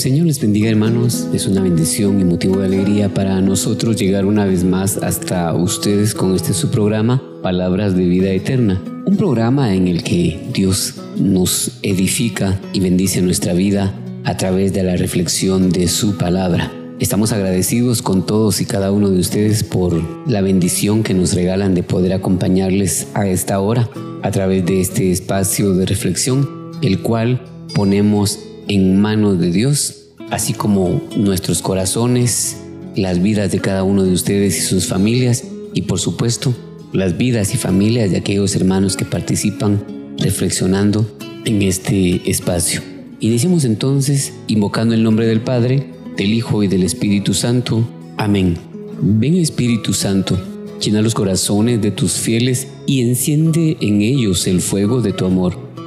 Señor les bendiga hermanos, es una bendición y motivo de alegría para nosotros llegar una vez más hasta ustedes con este su programa, Palabras de Vida Eterna. Un programa en el que Dios nos edifica y bendice nuestra vida a través de la reflexión de su palabra. Estamos agradecidos con todos y cada uno de ustedes por la bendición que nos regalan de poder acompañarles a esta hora a través de este espacio de reflexión, el cual ponemos en manos de Dios, así como nuestros corazones, las vidas de cada uno de ustedes y sus familias, y por supuesto, las vidas y familias de aquellos hermanos que participan reflexionando en este espacio. Iniciemos entonces invocando el nombre del Padre, del Hijo y del Espíritu Santo. Amén. Ven Espíritu Santo, llena los corazones de tus fieles y enciende en ellos el fuego de tu amor.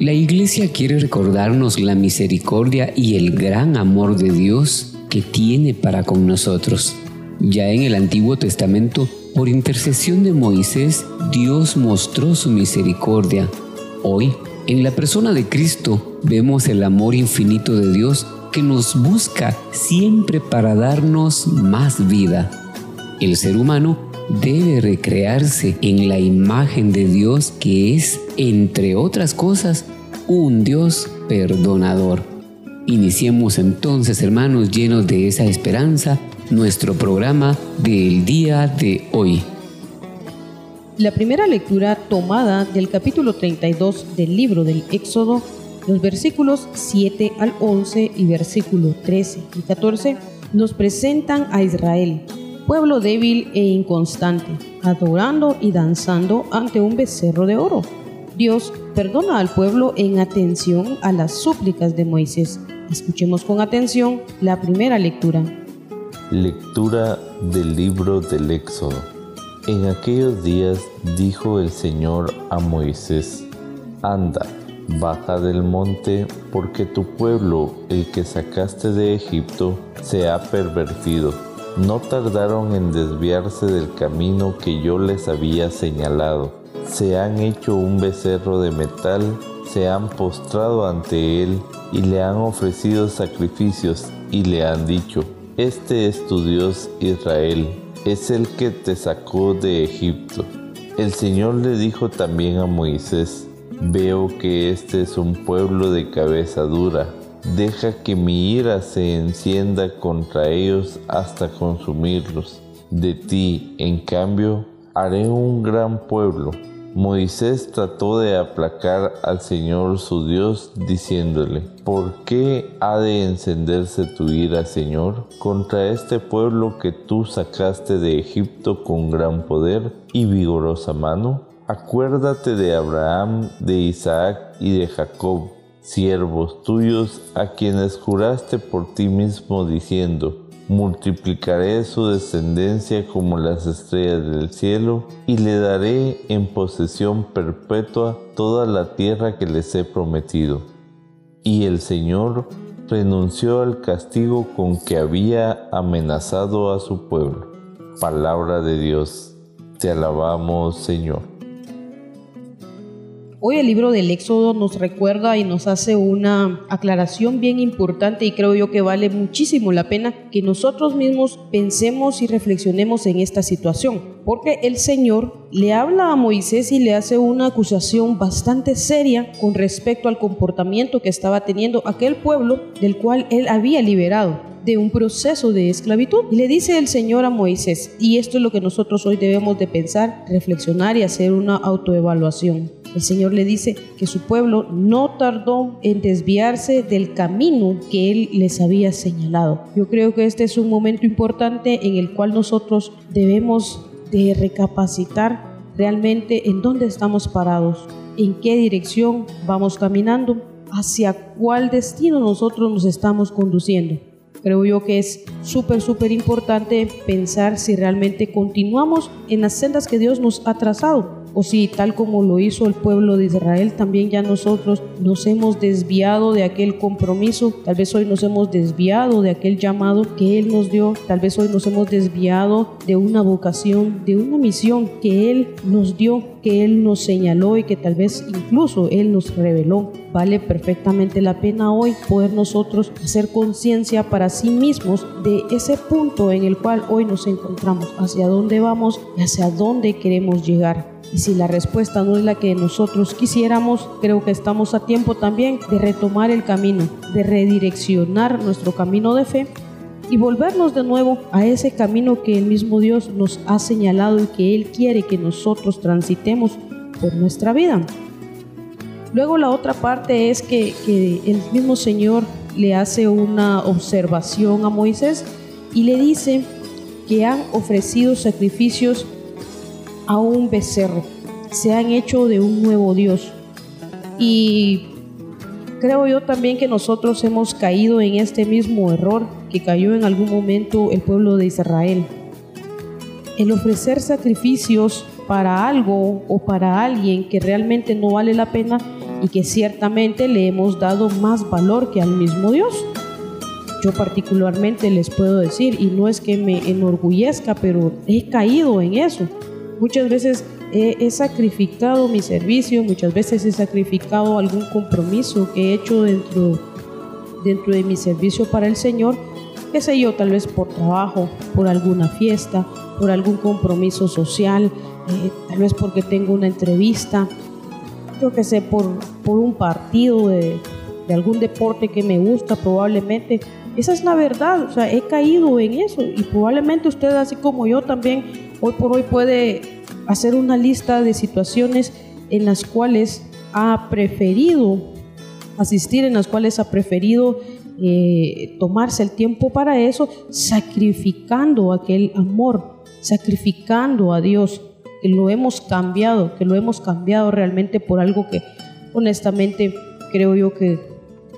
la iglesia quiere recordarnos la misericordia y el gran amor de Dios que tiene para con nosotros. Ya en el Antiguo Testamento, por intercesión de Moisés, Dios mostró su misericordia. Hoy, en la persona de Cristo, vemos el amor infinito de Dios que nos busca siempre para darnos más vida. El ser humano debe recrearse en la imagen de Dios que es, entre otras cosas, un Dios perdonador. Iniciemos entonces, hermanos, llenos de esa esperanza, nuestro programa del día de hoy. La primera lectura tomada del capítulo 32 del libro del Éxodo, los versículos 7 al 11 y versículos 13 y 14, nos presentan a Israel, pueblo débil e inconstante, adorando y danzando ante un becerro de oro. Dios perdona al pueblo en atención a las súplicas de Moisés. Escuchemos con atención la primera lectura. Lectura del libro del Éxodo. En aquellos días dijo el Señor a Moisés, Anda, baja del monte, porque tu pueblo, el que sacaste de Egipto, se ha pervertido. No tardaron en desviarse del camino que yo les había señalado se han hecho un becerro de metal, se han postrado ante él y le han ofrecido sacrificios y le han dicho, este es tu Dios Israel, es el que te sacó de Egipto. El Señor le dijo también a Moisés, veo que este es un pueblo de cabeza dura, deja que mi ira se encienda contra ellos hasta consumirlos. De ti, en cambio, haré un gran pueblo Moisés trató de aplacar al Señor su Dios diciéndole, ¿por qué ha de encenderse tu ira, Señor, contra este pueblo que tú sacaste de Egipto con gran poder y vigorosa mano? Acuérdate de Abraham, de Isaac y de Jacob, siervos tuyos, a quienes juraste por ti mismo diciendo, multiplicaré su descendencia como las estrellas del cielo y le daré en posesión perpetua toda la tierra que les he prometido. Y el Señor renunció al castigo con que había amenazado a su pueblo. Palabra de Dios, te alabamos Señor. Hoy el libro del Éxodo nos recuerda y nos hace una aclaración bien importante y creo yo que vale muchísimo la pena que nosotros mismos pensemos y reflexionemos en esta situación. Porque el Señor le habla a Moisés y le hace una acusación bastante seria con respecto al comportamiento que estaba teniendo aquel pueblo del cual él había liberado de un proceso de esclavitud. Y le dice el Señor a Moisés, y esto es lo que nosotros hoy debemos de pensar, reflexionar y hacer una autoevaluación. El Señor le dice que su pueblo no tardó en desviarse del camino que Él les había señalado. Yo creo que este es un momento importante en el cual nosotros debemos de recapacitar realmente en dónde estamos parados, en qué dirección vamos caminando, hacia cuál destino nosotros nos estamos conduciendo. Creo yo que es súper, súper importante pensar si realmente continuamos en las sendas que Dios nos ha trazado o si tal como lo hizo el pueblo de Israel, también ya nosotros nos hemos desviado de aquel compromiso, tal vez hoy nos hemos desviado de aquel llamado que Él nos dio, tal vez hoy nos hemos desviado de una vocación, de una misión que Él nos dio, que Él nos señaló y que tal vez incluso Él nos reveló. Vale perfectamente la pena hoy poder nosotros hacer conciencia para sí mismos de ese punto en el cual hoy nos encontramos, hacia dónde vamos y hacia dónde queremos llegar. Y si la respuesta no es la que nosotros quisiéramos, creo que estamos a tiempo también de retomar el camino, de redireccionar nuestro camino de fe y volvernos de nuevo a ese camino que el mismo Dios nos ha señalado y que Él quiere que nosotros transitemos por nuestra vida. Luego la otra parte es que, el mismo Señor le hace una observación a Moisés y le dice que han ofrecido sacrificios a un becerro, se han hecho de un nuevo Dios. Y creo yo también que nosotros hemos caído en este mismo error que cayó en algún momento el pueblo de Israel. El ofrecer sacrificios para algo o para alguien que realmente no vale la pena y que ciertamente le hemos dado más valor que al mismo Dios. Yo particularmente les puedo decir, y no es que me enorgullezca, pero he caído en eso. Muchas veces he, sacrificado mi servicio, muchas veces he sacrificado algún compromiso que he hecho dentro, dentro de mi servicio para el Señor, qué sé yo, tal vez por trabajo, por alguna fiesta, por algún compromiso social, eh, tal vez porque tengo una entrevista, yo que sé, por, por un partido de, de algún deporte que me gusta probablemente. Esa es la verdad, o sea, he caído en eso y probablemente usted así como yo también hoy por hoy puede hacer una lista de situaciones en las cuales ha preferido asistir, en las cuales ha preferido eh, tomarse el tiempo para eso, sacrificando aquel amor, sacrificando a Dios, que lo hemos cambiado, que lo hemos cambiado realmente por algo que honestamente creo yo que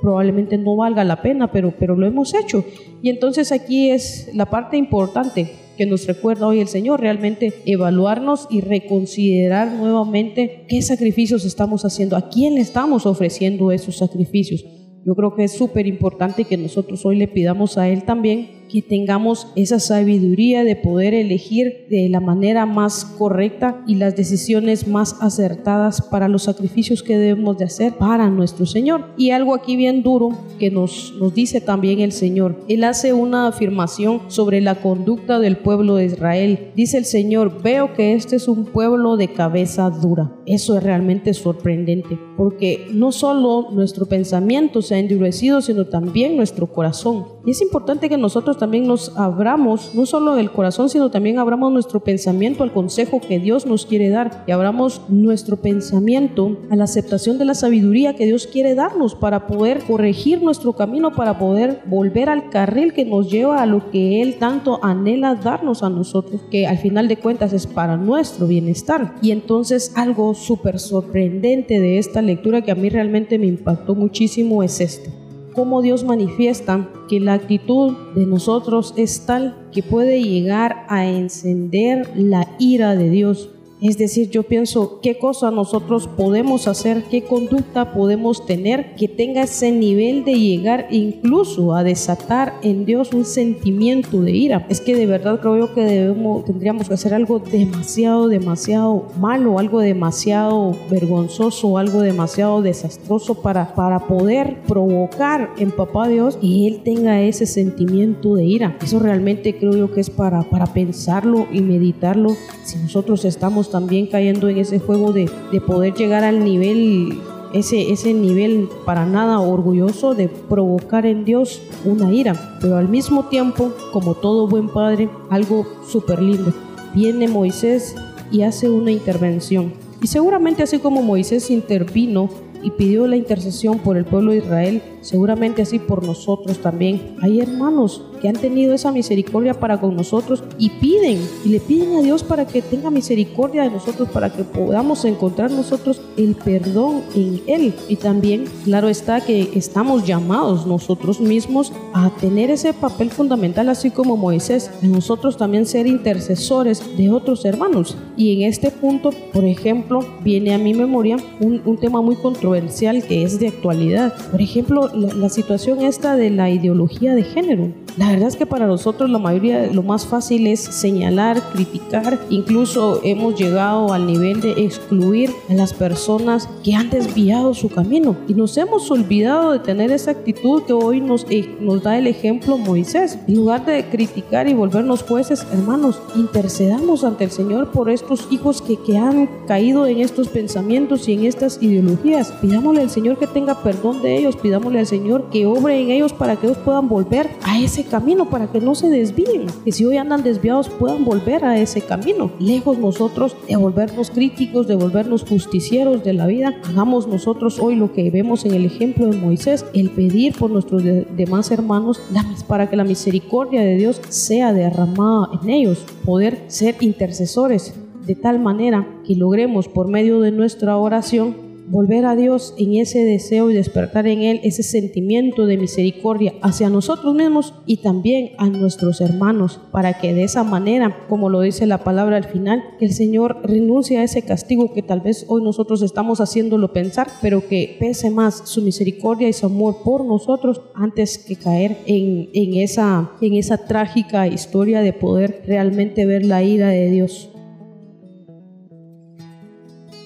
probablemente no valga la pena, pero, pero lo hemos hecho. Y entonces aquí es la parte importante, que nos recuerda hoy el Señor, realmente evaluarnos y reconsiderar nuevamente qué sacrificios estamos haciendo, a quién le estamos ofreciendo esos sacrificios. Yo creo que es súper importante que nosotros hoy le pidamos a Él también que tengamos esa sabiduría de poder elegir de la manera más correcta y las decisiones más acertadas para los sacrificios que debemos de hacer para nuestro Señor. Y algo aquí bien duro que nos, nos dice también el Señor. Él hace una afirmación sobre la conducta del pueblo de Israel. Dice el Señor, veo que este es un pueblo de cabeza dura. Eso es realmente sorprendente, porque no solo nuestro pensamiento se ha endurecido, sino también nuestro corazón. Y es importante que nosotros también nos abramos, no solo el corazón, sino también abramos nuestro pensamiento al consejo que Dios nos quiere dar y abramos nuestro pensamiento a la aceptación de la sabiduría que Dios quiere darnos para poder corregir nuestro camino, para poder volver al carril que nos lleva a lo que Él tanto anhela darnos a nosotros, que al final de cuentas es para nuestro bienestar. Y entonces algo súper sorprendente de esta lectura que a mí realmente me impactó muchísimo es esto cómo Dios manifiesta que la actitud de nosotros es tal que puede llegar a encender la ira de Dios Es decir, yo pienso qué cosa nosotros podemos hacer, qué conducta podemos tener que tenga ese nivel de llegar incluso a desatar en Dios un sentimiento de ira. Es que de verdad creo yo que debemos, tendríamos que hacer algo demasiado, demasiado malo, algo demasiado vergonzoso, algo demasiado desastroso para, para poder provocar en papá Dios y Él tenga ese sentimiento de ira. Eso realmente creo yo que es para, para pensarlo y meditarlo. Si nosotros estamos también cayendo en ese juego de, de poder llegar al nivel ese, ese nivel para nada orgulloso de provocar en Dios una ira, pero al mismo tiempo, como todo buen padre, algo súper lindo. Viene Moisés y hace una intervención. Y seguramente así como Moisés intervino y pidió la intercesión por el pueblo de Israel, seguramente así por nosotros también. Hay hermanos que han tenido esa misericordia para con nosotros y piden y le piden a Dios para que tenga misericordia de nosotros, para que podamos encontrar nosotros el perdón en Él. Y también, claro está que estamos llamados nosotros mismos a tener ese papel fundamental, así como Moisés, nosotros también ser intercesores de otros hermanos. Y en este punto, por ejemplo, viene a mi memoria un, un tema muy controversial que es de actualidad. Por ejemplo, la, situación esta de la ideología de género. La verdad es que para nosotros la mayoría, lo más fácil es señalar, criticar, incluso hemos llegado al nivel de excluir a las personas que han desviado su camino y nos hemos olvidado de tener esa actitud que hoy nos, eh, nos da el ejemplo Moisés. En lugar de criticar y volvernos jueces, hermanos, intercedamos ante el Señor por estos hijos que, que han caído en estos pensamientos y en estas ideologías. Pidámosle al Señor que tenga perdón de ellos, pidámosle al Señor que obre en ellos para que ellos puedan volver a ese camino, para que no se desvíen. Que si hoy andan desviados puedan volver a ese camino. Lejos nosotros de volvernos críticos, de volvernos justicieros de la vida, hagamos nosotros hoy lo que vemos en el ejemplo de Moisés, el pedir por nuestros demás hermanos para que la misericordia de Dios sea derramada en ellos, poder ser intercesores de tal manera que logremos por medio de nuestra oración volver a Dios en ese deseo y despertar en Él ese sentimiento de misericordia hacia nosotros mismos y también a nuestros hermanos, para que de esa manera, como lo dice la palabra al final, el Señor renuncie a ese castigo que tal vez hoy nosotros estamos haciéndolo pensar, pero que pese más su misericordia y su amor por nosotros antes que caer en, en, esa, en esa trágica historia de poder realmente ver la ira de Dios.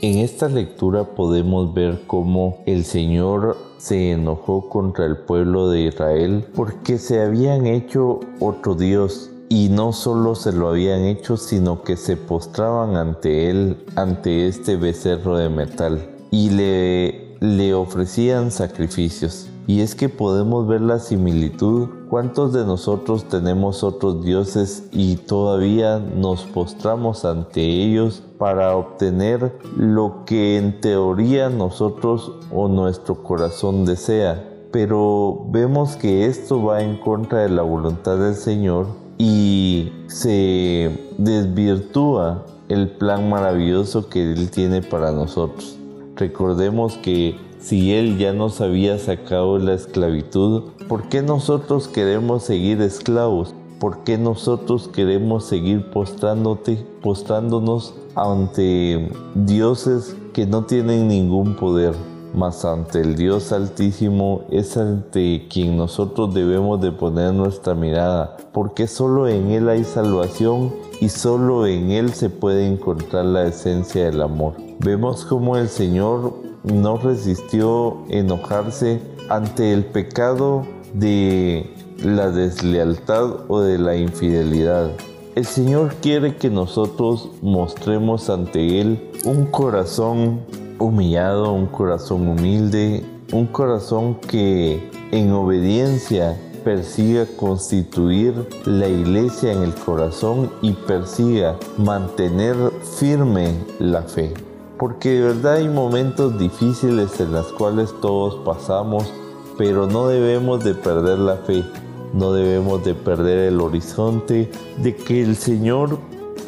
En esta lectura podemos ver cómo el Señor se enojó contra el pueblo de Israel porque se habían hecho otro Dios y no solo se lo habían hecho, sino que se postraban ante él, ante este becerro de metal, y le, le ofrecían sacrificios. Y es que podemos ver la similitud. ¿Cuántos de nosotros tenemos otros dioses y todavía nos postramos ante ellos para obtener lo que en teoría nosotros o nuestro corazón desea? Pero vemos que esto va en contra de la voluntad del Señor y se desvirtúa el plan maravilloso que Él tiene para nosotros. Recordemos que si Él ya nos había sacado la esclavitud, ¿por qué nosotros queremos seguir esclavos? ¿Por qué nosotros queremos seguir postrándote, postrándonos ante dioses que no tienen ningún poder? Mas ante el Dios Altísimo es ante quien nosotros debemos de poner nuestra mirada, porque solo en Él hay salvación y solo en Él se puede encontrar la esencia del amor. Vemos como el Señor no resistió enojarse ante el pecado de la deslealtad o de la infidelidad. El Señor quiere que nosotros mostremos ante Él un corazón humillado, un corazón humilde, un corazón que en obediencia persiga constituir la iglesia en el corazón y persiga mantener firme la fe porque de verdad hay momentos difíciles en los cuales todos pasamos, pero no debemos de perder la fe, no debemos de perder el horizonte de que el Señor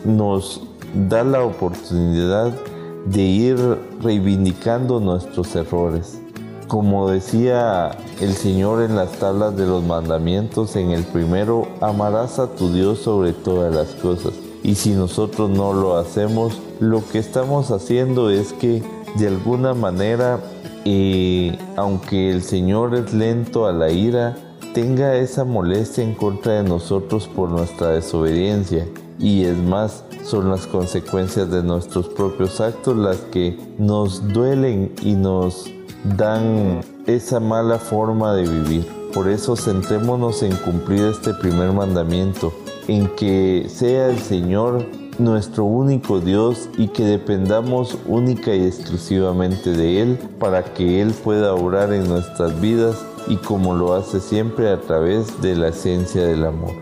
nos da la oportunidad de ir reivindicando nuestros errores. Como decía el Señor en las tablas de los mandamientos, en el primero, amarás a tu Dios sobre todas las cosas. Y si nosotros no lo hacemos, lo que estamos haciendo es que de alguna manera, eh, aunque el Señor es lento a la ira, tenga esa molestia en contra de nosotros por nuestra desobediencia. Y es más, son las consecuencias de nuestros propios actos las que nos duelen y nos dan esa mala forma de vivir. Por eso centrémonos en cumplir este primer mandamiento, en que sea el Señor nuestro único Dios y que dependamos única y exclusivamente de Él para que Él pueda obrar en nuestras vidas y como lo hace siempre a través de la esencia del amor.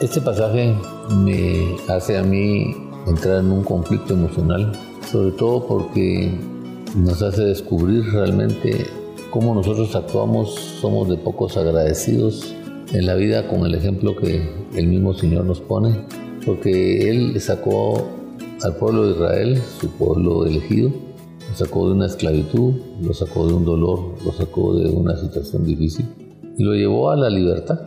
Este pasaje me hace a mí entrar en un conflicto emocional, sobre todo porque nos hace descubrir realmente cómo nosotros actuamos, somos de pocos agradecidos en la vida con el ejemplo que el mismo Señor nos pone, porque Él sacó al pueblo de Israel, su pueblo elegido, lo sacó de una esclavitud, lo sacó de un dolor, lo sacó de una situación difícil y lo llevó a la libertad.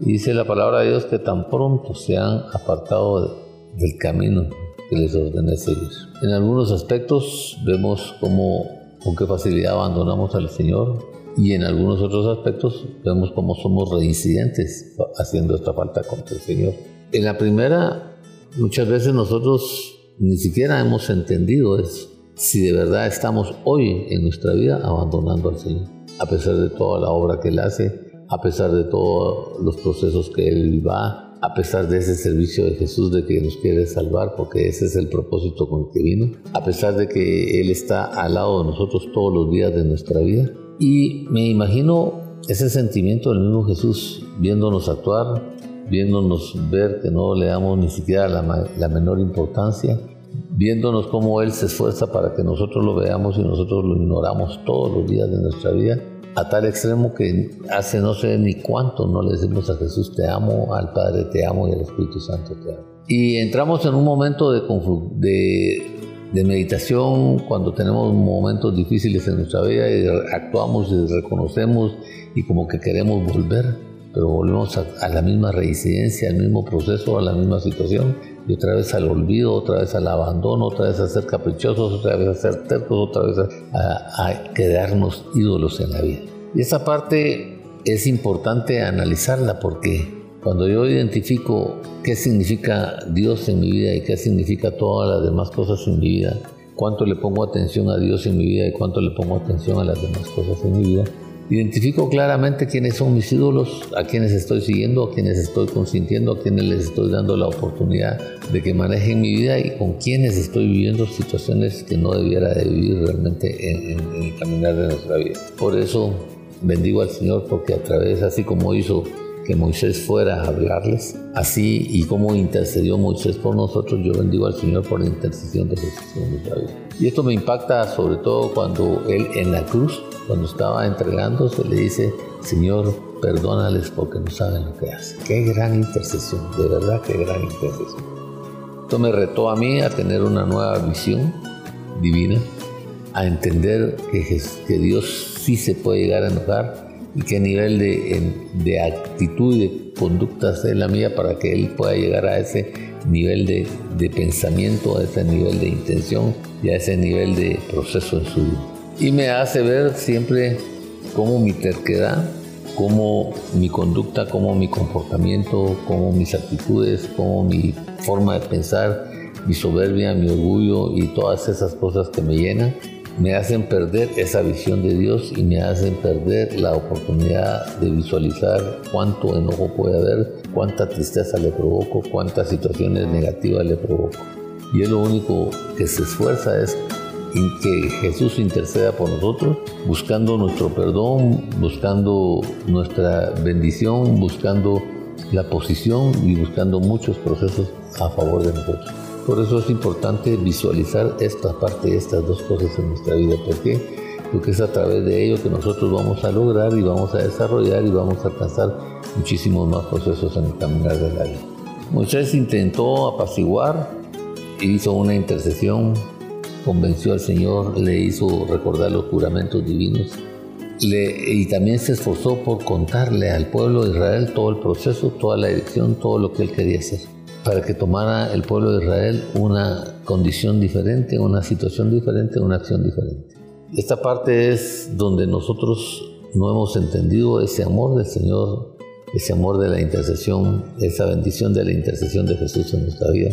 Y dice la palabra de Dios que tan pronto se han apartado del camino que les ordené seguir. En algunos aspectos vemos cómo, con qué facilidad abandonamos al Señor, y en algunos otros aspectos vemos cómo somos reincidentes haciendo esta falta contra el Señor. En la primera, muchas veces nosotros ni siquiera hemos entendido eso, si de verdad estamos hoy en nuestra vida abandonando al Señor, a pesar de toda la obra que Él hace, a pesar de todos los procesos que Él va, a pesar de ese servicio de Jesús de que nos quiere salvar, porque ese es el propósito con el que vino, a pesar de que Él está al lado de nosotros todos los días de nuestra vida, y me imagino ese sentimiento del mismo Jesús viéndonos actuar, viéndonos ver que no le damos ni siquiera la, menor importancia, viéndonos cómo Él se esfuerza para que nosotros lo veamos y nosotros lo ignoramos todos los días de nuestra vida, a tal extremo que hace no sé ni cuánto no le decimos a Jesús te amo, al Padre te amo y al Espíritu Santo te amo. Y entramos en un momento de, de de meditación cuando tenemos momentos difíciles en nuestra vida y actuamos y reconocemos y como que queremos volver, pero volvemos a, la misma reincidencia, al mismo proceso, a la misma situación y otra vez al olvido, otra vez al abandono, otra vez a ser caprichosos, otra vez a ser tercos, otra vez a, a quedarnos ídolos en la vida. Y esa parte es importante analizarla porque cuando yo identifico qué significa Dios en mi vida y qué significa todas las demás cosas en mi vida, cuánto le pongo atención a Dios en mi vida y cuánto le pongo atención a las demás cosas en mi vida, identifico claramente quiénes son mis ídolos, a quienes estoy siguiendo, a quienes estoy consintiendo, a quienes les estoy dando la oportunidad de que manejen mi vida y con quienes estoy viviendo situaciones que no debiera de vivir realmente en, en el caminar de nuestra vida. Por eso bendigo al Señor porque a través, así como hizo que Moisés fuera a hablarles. Así y como intercedió Moisés por nosotros, yo bendigo al Señor por la intercesión de Jesús en nuestra vida. Y esto me impacta sobre todo cuando Él en la cruz, cuando estaba entregándose, le dice, Señor, perdónales porque no saben lo que hacen. Qué gran intercesión, de verdad, qué gran intercesión. Esto me retó a mí a tener una nueva visión divina, a entender que, que Dios sí se puede llegar a enojar y qué nivel de, de actitud y de conducta es la mía para que él pueda llegar a ese nivel de, de, pensamiento, a ese nivel de intención y a ese nivel de proceso en su vida. Y me hace ver siempre cómo mi terquedad, cómo mi conducta, cómo mi comportamiento, cómo mis actitudes, cómo mi forma de pensar, mi soberbia, mi orgullo y todas esas cosas que me llenan, me hacen perder esa visión de Dios y me hacen perder la oportunidad de visualizar cuánto enojo puede haber, cuánta tristeza le provoco, cuántas situaciones negativas le provoco. Y es lo único que se esfuerza es que Jesús interceda por nosotros, buscando nuestro perdón, buscando nuestra bendición, buscando la posición y buscando muchos procesos a favor de nosotros. Por eso es importante visualizar esta parte, estas dos cosas en nuestra vida. ¿Por qué? Porque es a través de ello que nosotros vamos a lograr y vamos a desarrollar y vamos a alcanzar muchísimos más procesos en el caminar de la vida. Moisés intentó apaciguar, hizo una intercesión, convenció al Señor, le hizo recordar los juramentos divinos y también se esforzó por contarle al pueblo de Israel todo el proceso, toda la dirección, todo lo que él quería hacer para que tomara el pueblo de Israel una condición diferente, una situación diferente, una acción diferente. Esta parte es donde nosotros no hemos entendido ese amor del Señor, ese amor de la intercesión, esa bendición de la intercesión de Jesús en nuestra vida.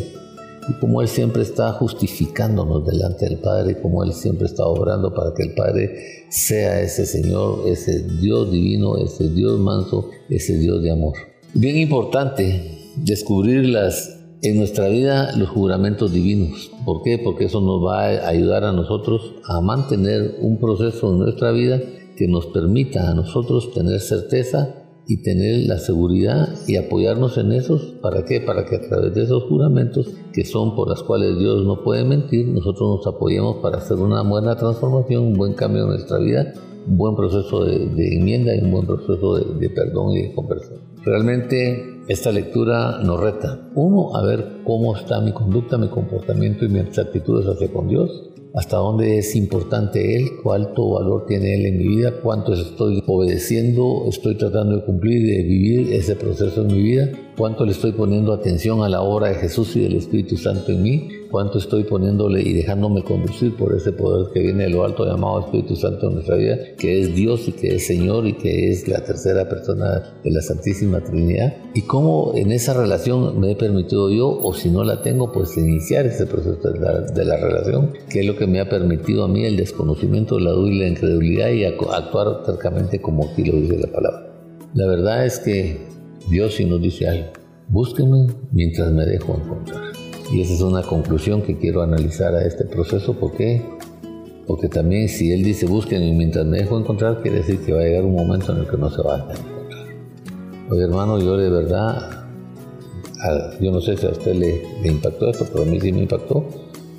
Y como Él siempre está justificándonos delante del Padre, como Él siempre está obrando para que el Padre sea ese Señor, ese Dios divino, ese Dios manso, ese Dios de amor. Bien importante descubrir las, en nuestra vida los juramentos divinos. ¿Por qué? Porque eso nos va a ayudar a nosotros a mantener un proceso en nuestra vida que nos permita a nosotros tener certeza y tener la seguridad y apoyarnos en esos. ¿Para qué? Para que a través de esos juramentos, que son por las cuales Dios no puede mentir, nosotros nos apoyemos para hacer una buena transformación, un buen cambio en nuestra vida, un buen proceso de, enmienda y un buen proceso de, de perdón y de conversión. Realmente esta lectura nos reta, uno, a ver cómo está mi conducta, mi comportamiento y mis actitudes hacia con Dios hasta dónde es importante Él, cuánto valor tiene Él en mi vida, cuánto estoy obedeciendo, estoy tratando de cumplir, de vivir ese proceso en mi vida, cuánto le estoy poniendo atención a la obra de Jesús y del Espíritu Santo en mí, cuánto estoy poniéndole y dejándome conducir por ese poder que viene de lo alto llamado Espíritu Santo en nuestra vida, que es Dios y que es Señor y que es la tercera persona de la Santísima Trinidad, y cómo en esa relación me he permitido yo, o si no la tengo, pues iniciar ese proceso de la, de la relación, que es lo que me ha permitido a mí el desconocimiento, la duda y la incredulidad y actuar cercamente como aquí lo dice la palabra. La verdad es que Dios sí nos dice algo, búsquenme mientras me dejo encontrar. Y esa es una conclusión que quiero analizar a este proceso. ¿Por qué? Porque también si Él dice búsquenme mientras me dejo encontrar, quiere decir que va a llegar un momento en el que no se va a encontrar. Oye hermano, yo de verdad, yo no sé si a usted le, le impactó esto, pero a mí sí me impactó,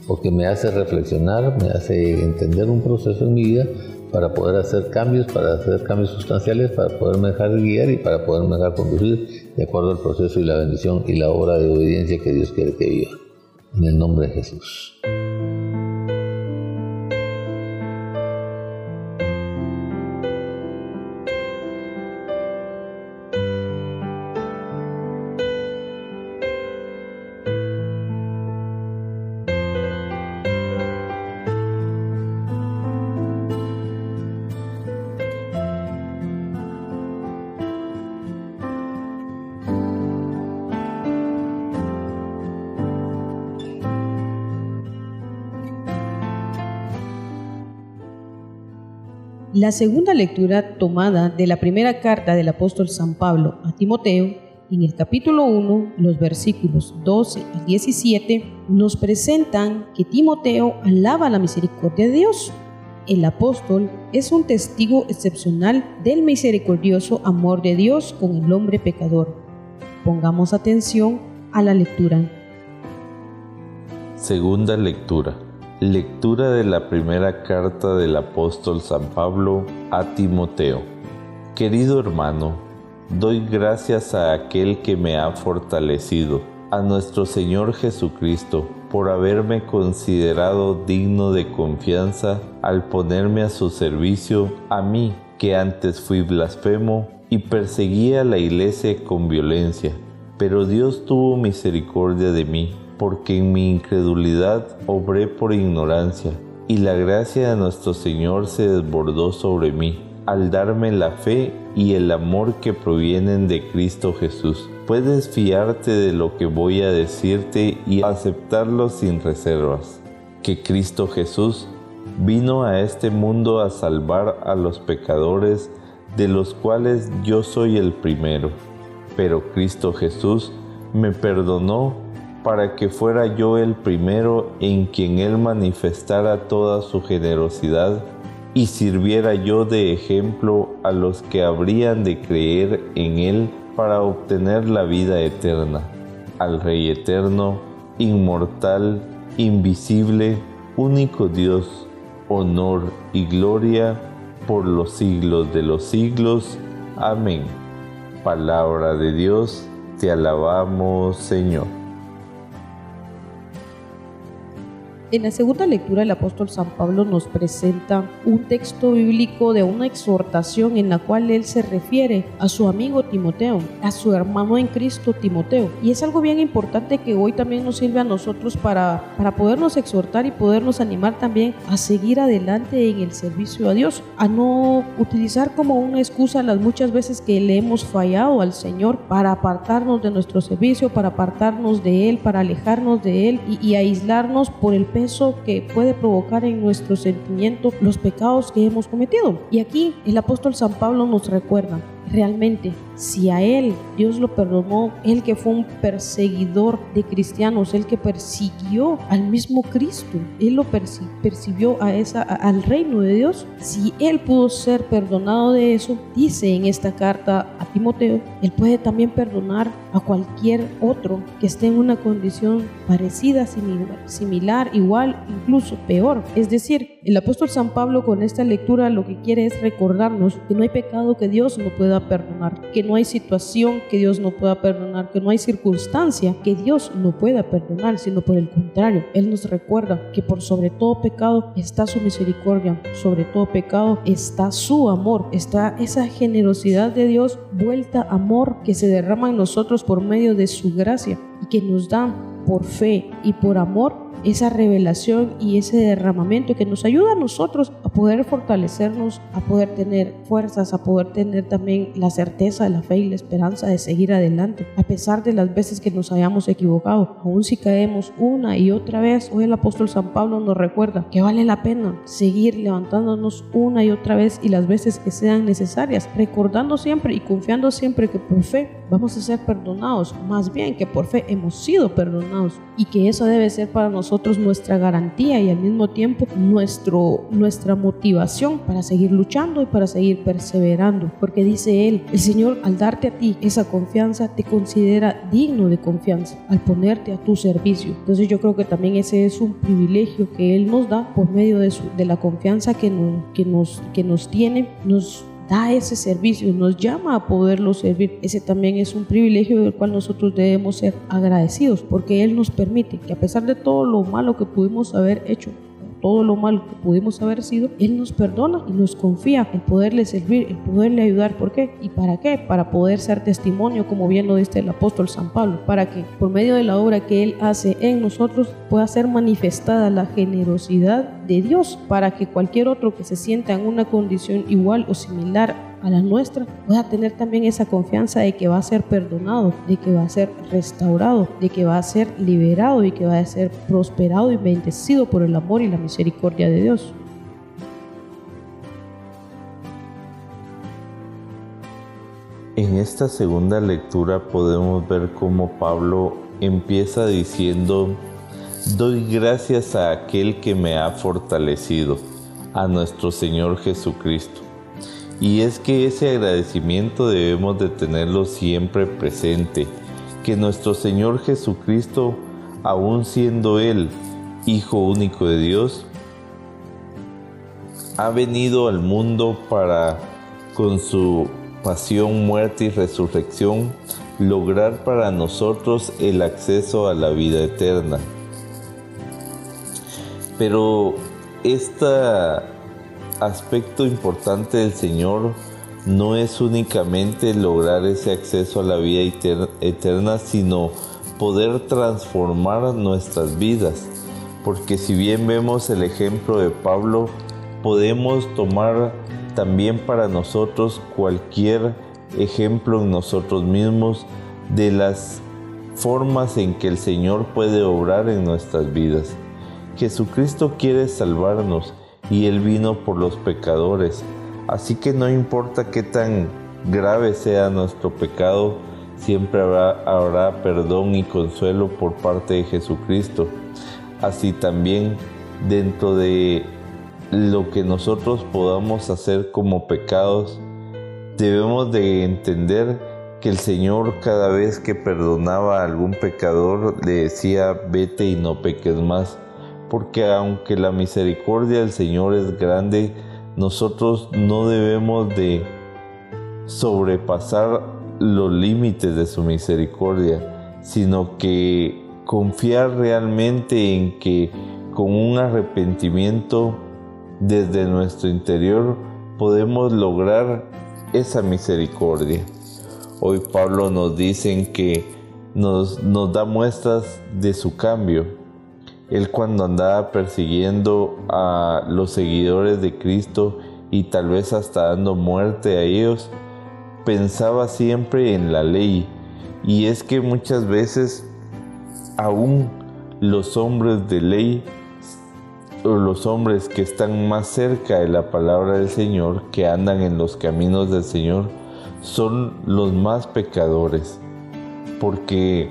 porque me hace reflexionar, me hace entender un proceso en mi vida para poder hacer cambios, para hacer cambios sustanciales, para poderme dejar guiar y para poderme dejar conducir de acuerdo al proceso y la bendición y la obra de obediencia que Dios quiere que viva. En el nombre de Jesús. La segunda lectura tomada de la primera carta del apóstol San Pablo a Timoteo, en el capítulo 1, los versículos 12 y 17, nos presentan que Timoteo alaba la misericordia de Dios. El apóstol es un testigo excepcional del misericordioso amor de Dios con el hombre pecador. Pongamos atención a la lectura. Segunda lectura Lectura de la primera carta del apóstol San Pablo a Timoteo. Querido hermano, doy gracias a aquel que me ha fortalecido, a nuestro Señor Jesucristo, por haberme considerado digno de confianza al ponerme a su servicio, a mí que antes fui blasfemo y perseguía a la iglesia con violencia. Pero Dios tuvo misericordia de mí porque en mi incredulidad obré por ignorancia, y la gracia de nuestro Señor se desbordó sobre mí, al darme la fe y el amor que provienen de Cristo Jesús. Puedes fiarte de lo que voy a decirte y aceptarlo sin reservas. Que Cristo Jesús vino a este mundo a salvar a los pecadores, de los cuales yo soy el primero. Pero Cristo Jesús me perdonó para que fuera yo el primero en quien Él manifestara toda su generosidad y sirviera yo de ejemplo a los que habrían de creer en Él para obtener la vida eterna. Al Rey eterno, inmortal, invisible, único Dios, honor y gloria por los siglos de los siglos. Amén. Palabra de Dios, te alabamos Señor. En la segunda lectura el apóstol San Pablo nos presenta un texto bíblico de una exhortación en la cual él se refiere a su amigo Timoteo, a su hermano en Cristo Timoteo. Y es algo bien importante que hoy también nos sirve a nosotros para, para podernos exhortar y podernos animar también a seguir adelante en el servicio a Dios, a no utilizar como una excusa las muchas veces que le hemos fallado al Señor para apartarnos de nuestro servicio, para apartarnos de Él, para alejarnos de Él y, y aislarnos por el peso que puede provocar en nuestro sentimiento los pecados que hemos cometido. Y aquí el apóstol San Pablo nos recuerda, realmente si a él Dios lo perdonó, él que fue un perseguidor de cristianos, él que persiguió al mismo Cristo, él lo percibió a esa, al reino de Dios, si él pudo ser perdonado de eso, dice en esta carta a Timoteo, él puede también perdonar a cualquier otro que esté en una condición parecida, similar, similar igual, incluso peor. Es decir, el apóstol San Pablo con esta lectura lo que quiere es recordarnos que no hay pecado que Dios no pueda perdonar, que no hay situación que Dios no pueda perdonar, que no hay circunstancia que Dios no pueda perdonar, sino por el contrario, Él nos recuerda que por sobre todo pecado está su misericordia, sobre todo pecado está su amor, está esa generosidad de Dios vuelta amor que se derrama en nosotros por medio de su gracia y que nos da por fe y por amor esa revelación y ese derramamiento que nos ayuda a nosotros a poder fortalecernos, a poder tener fuerzas, a poder tener también la certeza la fe y la esperanza de seguir adelante, a pesar de las veces que nos hayamos equivocado. Aún si caemos una y otra vez, hoy el apóstol San Pablo nos recuerda que vale la pena seguir levantándonos una y otra vez y las veces que sean necesarias, recordando siempre y confiando siempre que por fe vamos a ser perdonados, más bien que por fe hemos sido perdonados y que eso debe ser para nosotros nuestra garantía y al mismo tiempo nuestro, nuestra motivación para seguir luchando y para seguir perseverando. Porque dice él, el Señor al darte a ti esa confianza te considera digno de confianza al ponerte a tu servicio. Entonces yo creo que también ese es un privilegio que Él nos da por medio de, su, de la confianza que nos, que nos, que nos tiene, nos da ese servicio, nos llama a poderlo servir. Ese también es un privilegio del cual nosotros debemos ser agradecidos porque Él nos permite que a pesar de todo lo malo que pudimos haber hecho, todo lo malo que pudimos haber sido, Él nos perdona y nos confía en poderle servir, en poderle ayudar. ¿Por qué? ¿Y para qué? Para poder ser testimonio, como bien lo dice el apóstol San Pablo, para que por medio de la obra que Él hace en nosotros pueda ser manifestada la generosidad de Dios, para que cualquier otro que se sienta en una condición igual o similar a la nuestra, pueda tener también esa confianza de que va a ser perdonado, de que va a ser restaurado, de que va a ser liberado y que va a ser prosperado y bendecido por el amor y la misericordia de Dios. En esta segunda lectura podemos ver cómo Pablo empieza diciendo, doy gracias a aquel que me ha fortalecido, a nuestro Señor Jesucristo y es que ese agradecimiento debemos de tenerlo siempre presente, que nuestro Señor Jesucristo, aun siendo Él Hijo único de Dios, ha venido al mundo para, con su pasión, muerte y resurrección, lograr para nosotros el acceso a la vida eterna. Pero esta aspecto importante del Señor no es únicamente lograr ese acceso a la vida eterna, sino poder transformar nuestras vidas. Porque si bien vemos el ejemplo de Pablo, podemos tomar también para nosotros cualquier ejemplo en nosotros mismos de las formas en que el Señor puede obrar en nuestras vidas. Jesucristo quiere salvarnos y Él vino por los pecadores. Así que no importa qué tan grave sea nuestro pecado, siempre habrá, perdón y consuelo por parte de Jesucristo. Así también dentro de lo que nosotros podamos hacer como pecados, debemos de entender que el Señor cada vez que perdonaba a algún pecador le decía, vete y no peques más porque aunque la misericordia del Señor es grande, nosotros no debemos de sobrepasar los límites de su misericordia, sino que confiar realmente en que con un arrepentimiento desde nuestro interior podemos lograr esa misericordia. Hoy Pablo nos dice que nos, nos da muestras de su cambio. Él cuando andaba persiguiendo a los seguidores de Cristo y tal vez hasta dando muerte a ellos, pensaba siempre en la ley. Y es que muchas veces aún los hombres de ley o los hombres que están más cerca de la palabra del Señor, que andan en los caminos del Señor, son los más pecadores. Porque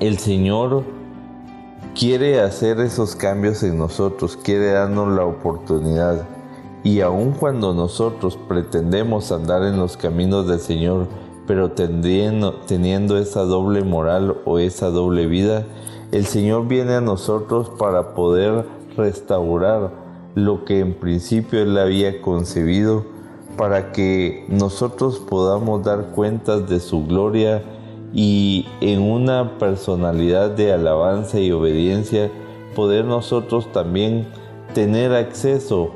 el Señor quiere hacer esos cambios en nosotros, quiere darnos la oportunidad. Y aun cuando nosotros pretendemos andar en los caminos del Señor, pero teniendo, esa doble moral o esa doble vida, el Señor viene a nosotros para poder restaurar lo que en principio Él había concebido, para que nosotros podamos dar cuentas de su gloria y en una personalidad de alabanza y obediencia, poder nosotros también tener acceso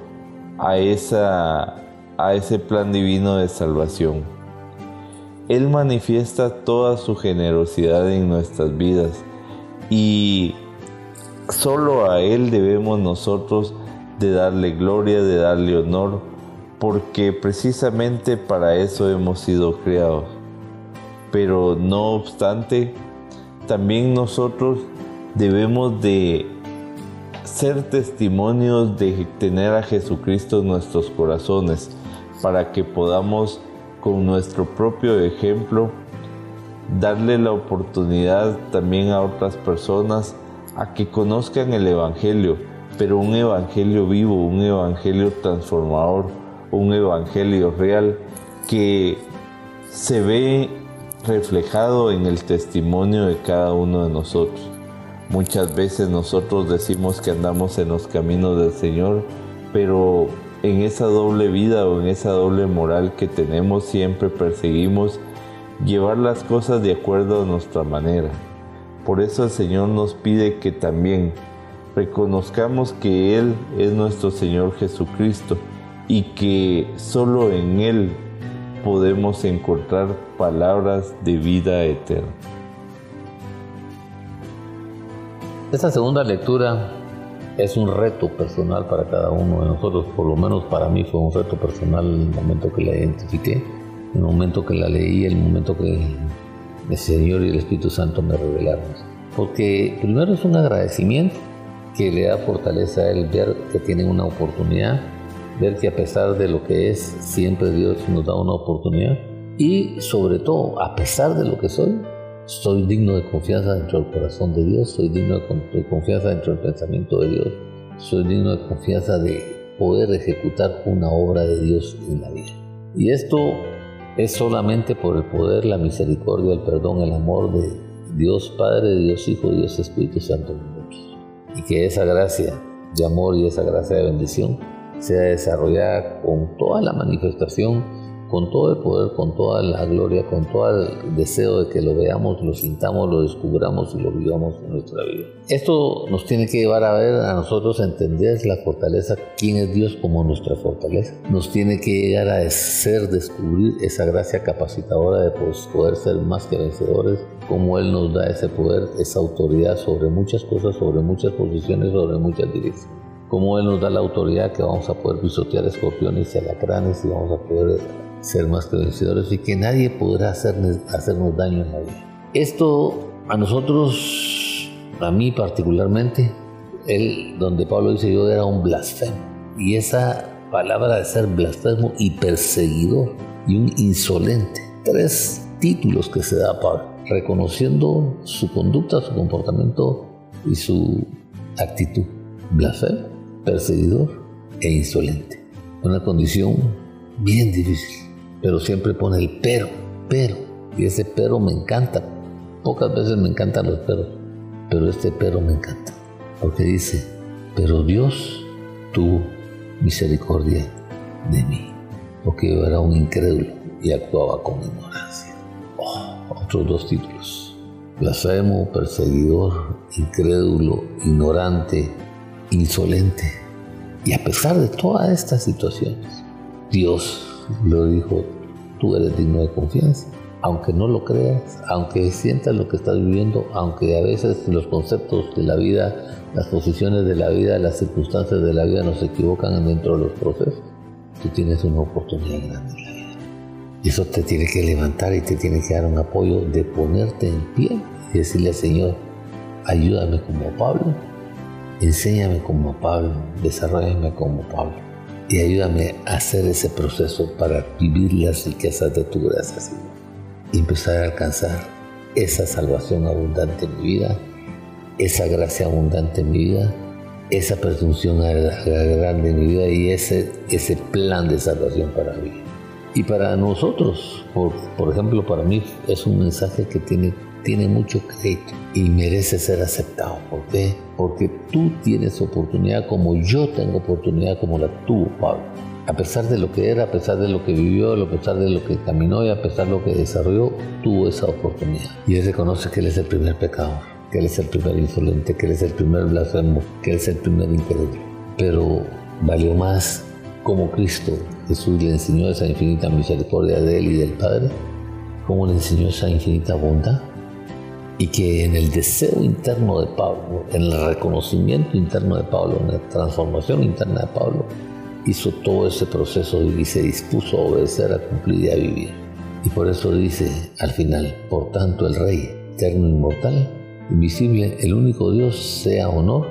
a, esa, a ese plan divino de salvación. Él manifiesta toda su generosidad en nuestras vidas y solo a Él debemos nosotros de darle gloria, de darle honor, porque precisamente para eso hemos sido creados. Pero no obstante, también nosotros debemos de ser testimonios de tener a Jesucristo en nuestros corazones para que podamos con nuestro propio ejemplo darle la oportunidad también a otras personas a que conozcan el Evangelio, pero un Evangelio vivo, un Evangelio transformador, un Evangelio real que se ve reflejado en el testimonio de cada uno de nosotros. Muchas veces nosotros decimos que andamos en los caminos del Señor, pero en esa doble vida o en esa doble moral que tenemos siempre perseguimos llevar las cosas de acuerdo a nuestra manera. Por eso el Señor nos pide que también reconozcamos que Él es nuestro Señor Jesucristo y que solo en Él podemos encontrar palabras de vida eterna. Esta segunda lectura es un reto personal para cada uno de nosotros, por lo menos para mí fue un reto personal el momento que la identifiqué, en el momento que la leí, el momento que el Señor y el Espíritu Santo me revelaron. Porque primero es un agradecimiento que le da fortaleza a él ver que tienen una oportunidad, ver que a pesar de lo que es, siempre Dios nos da una oportunidad. Y sobre todo, a pesar de lo que soy, soy digno de confianza dentro del corazón de Dios, soy digno de confianza dentro del pensamiento de Dios, soy digno de confianza de poder ejecutar una obra de Dios en la vida. Y esto es solamente por el poder, la misericordia, el perdón, el amor de Dios Padre, Dios Hijo, Dios Espíritu Santo. Y que esa gracia de amor y esa gracia de bendición sea desarrollada con toda la manifestación con todo el poder, con toda la gloria, con todo el deseo de que lo veamos, lo sintamos, lo descubramos y lo vivamos en nuestra vida. Esto nos tiene que llevar a ver, a nosotros a entender la fortaleza, quién es Dios como nuestra fortaleza. Nos tiene que llegar a ser, descubrir esa gracia capacitadora de poder ser más que vencedores, como Él nos da ese poder, esa autoridad sobre muchas cosas, sobre muchas posiciones, sobre muchas direcciones como Él nos da la autoridad que vamos a poder pisotear escorpiones y alacranes y vamos a poder ser más que vencedores y que nadie podrá hacernos, hacernos daño en la vida. Esto a nosotros, a mí particularmente, él, donde Pablo dice yo era un blasfemo. Y esa palabra de ser blasfemo y perseguidor y un insolente. Tres títulos que se da a Pablo, reconociendo su conducta, su comportamiento y su actitud. Blasfemo, perseguidor e insolente. Una condición bien difícil pero siempre pone el pero, pero, y ese pero me encanta. Pocas veces me encantan los peros, pero este pero me encanta, porque dice, pero Dios tuvo misericordia de mí, porque yo era un incrédulo y actuaba con ignorancia. Oh, otros dos títulos. blasfemo, perseguidor, incrédulo, ignorante, insolente. Y a pesar de todas estas situaciones, Dios lo dijo, tú eres digno de confianza. Aunque no lo creas, aunque sientas lo que estás viviendo, aunque a veces los conceptos de la vida, las posiciones de la vida, las circunstancias de la vida nos equivocan dentro de los procesos, tú tienes una oportunidad grande en la vida. Y eso te tiene que levantar y te tiene que dar un apoyo de ponerte en pie y decirle, Señor, ayúdame como Pablo, enséñame como Pablo, desarrollame como Pablo y ayúdame a hacer ese proceso para vivir las riquezas de tu gracia, Señor. Empezar a alcanzar esa salvación abundante en mi vida, esa gracia abundante en mi vida, esa presunción grande en mi vida y ese, ese plan de salvación para mí. Y para nosotros, por, por ejemplo, para mí es un mensaje que tiene tiene mucho crédito y merece ser aceptado. ¿Por qué? Porque tú tienes oportunidad como yo tengo oportunidad como la tuvo Pablo. A pesar de lo que era, a pesar de lo que vivió, a pesar de lo que caminó y a pesar de lo que desarrolló, tuvo esa oportunidad. Y él reconoce que él es el primer pecador, que él es el primer insolente, que él es el primer blasfemo, que él es el primer incrédulo. Pero valió más como Cristo Jesús le enseñó esa infinita misericordia de él y del Padre, como le enseñó esa infinita bondad y que en el deseo interno de Pablo, en el reconocimiento interno de Pablo, en la transformación interna de Pablo, hizo todo ese proceso y se dispuso a obedecer, a cumplir y a vivir. Y por eso dice al final, por tanto el Rey, eterno, inmortal, invisible, el único Dios, sea honor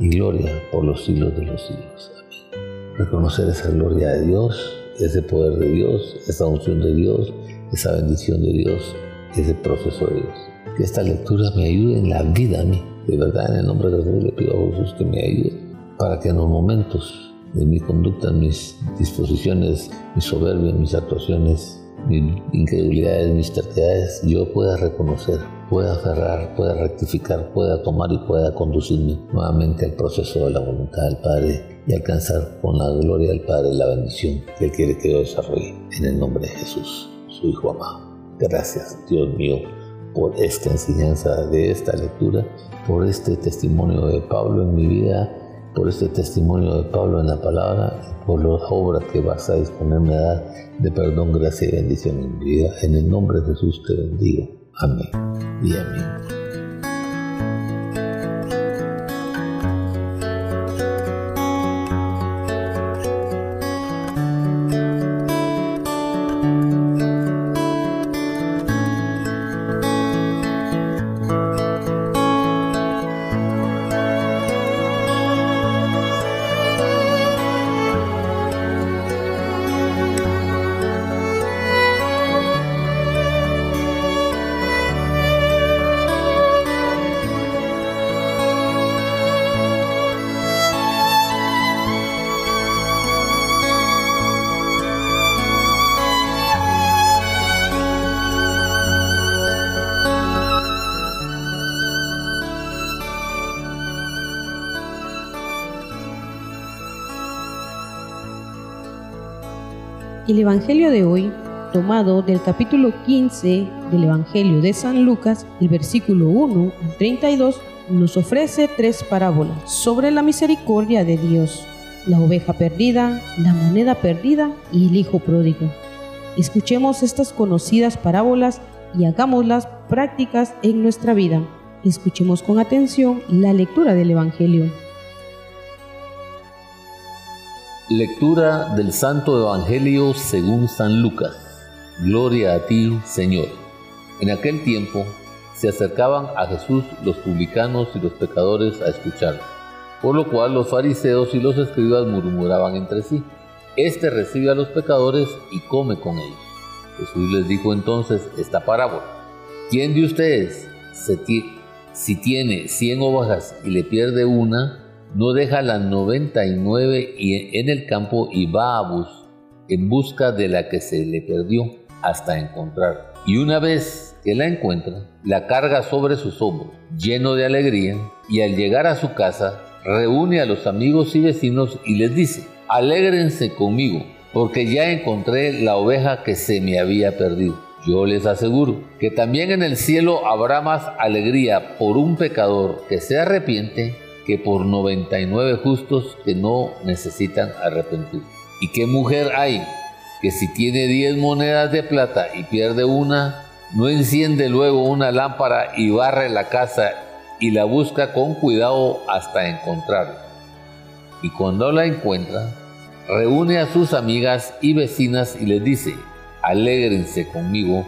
y gloria por los siglos de los siglos. Amén. Reconocer esa gloria de Dios, ese poder de Dios, esa unción de Dios, esa bendición de Dios, ese proceso de Dios que esta lectura me ayude en la vida a mí. De verdad, en el nombre de Dios le pido a Jesús que me ayude para que en los momentos de mi conducta, mis disposiciones, mis soberbias, mis actuaciones, mis incredulidades, mis terquedades, yo pueda reconocer, pueda aferrar, pueda rectificar, pueda tomar y pueda conducirme nuevamente al proceso de la voluntad del Padre y alcanzar con la gloria del Padre la bendición que Él quiere que yo desarrolle. En el nombre de Jesús, su Hijo amado. Gracias, Dios mío por esta enseñanza de esta lectura, por este testimonio de Pablo en mi vida, por este testimonio de Pablo en la palabra, por las obras que vas a disponerme a dar de perdón, gracia y bendición en mi vida. En el nombre de Jesús te bendigo. Amén y amén. Tomado del capítulo 15 del Evangelio de San Lucas, el versículo 1 al 32, nos ofrece tres parábolas sobre la misericordia de Dios, la oveja perdida, la moneda perdida y el hijo pródigo. Escuchemos estas conocidas parábolas y hagámoslas prácticas en nuestra vida. Escuchemos con atención la lectura del Evangelio. Lectura del Santo Evangelio según San Lucas. Gloria a ti, Señor. En aquel tiempo se acercaban a Jesús los publicanos y los pecadores a escuchar, por lo cual los fariseos y los escribas murmuraban entre sí. Este recibe a los pecadores y come con ellos. Jesús les dijo entonces esta parábola. ¿Quién de ustedes, si tiene cien ovejas y le pierde una, no deja las 99 en el campo y va a bus en busca de la que se le perdió hasta encontrar. Y una vez que la encuentra, la carga sobre sus hombros, lleno de alegría, y al llegar a su casa, reúne a los amigos y vecinos y les dice, alégrense conmigo, porque ya encontré la oveja que se me había perdido. Yo les aseguro que también en el cielo habrá más alegría por un pecador que se arrepiente que por 99 justos que no necesitan arrepentir. ¿Y qué mujer hay que si tiene 10 monedas de plata y pierde una, no enciende luego una lámpara y barre la casa y la busca con cuidado hasta encontrarla? Y cuando la encuentra, reúne a sus amigas y vecinas y les dice, alégrense conmigo,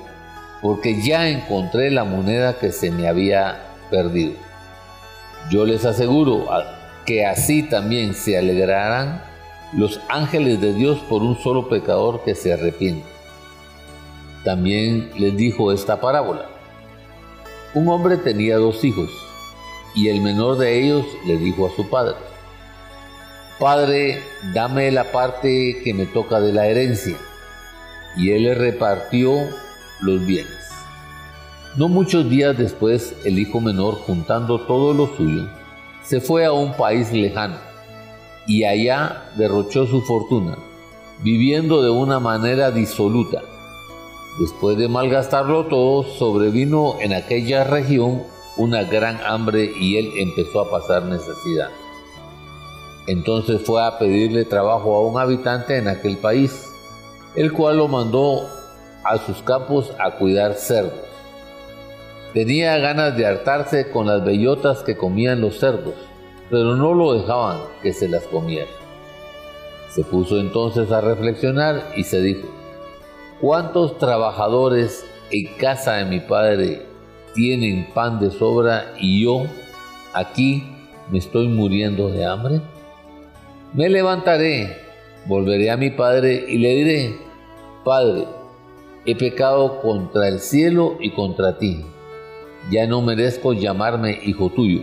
porque ya encontré la moneda que se me había perdido. Yo les aseguro que así también se alegrarán los ángeles de Dios por un solo pecador que se arrepiente. También les dijo esta parábola. Un hombre tenía dos hijos y el menor de ellos le dijo a su padre, Padre, dame la parte que me toca de la herencia. Y él le repartió los bienes. No muchos días después, el hijo menor, juntando todo lo suyo, se fue a un país lejano y allá derrochó su fortuna, viviendo de una manera disoluta. Después de malgastarlo todo, sobrevino en aquella región una gran hambre y él empezó a pasar necesidad. Entonces fue a pedirle trabajo a un habitante en aquel país, el cual lo mandó a sus campos a cuidar cerdos. Tenía ganas de hartarse con las bellotas que comían los cerdos, pero no lo dejaban que se las comiera. Se puso entonces a reflexionar y se dijo, ¿cuántos trabajadores en casa de mi padre tienen pan de sobra y yo aquí me estoy muriendo de hambre? Me levantaré, volveré a mi padre y le diré, Padre, he pecado contra el cielo y contra ti. Ya no merezco llamarme hijo tuyo.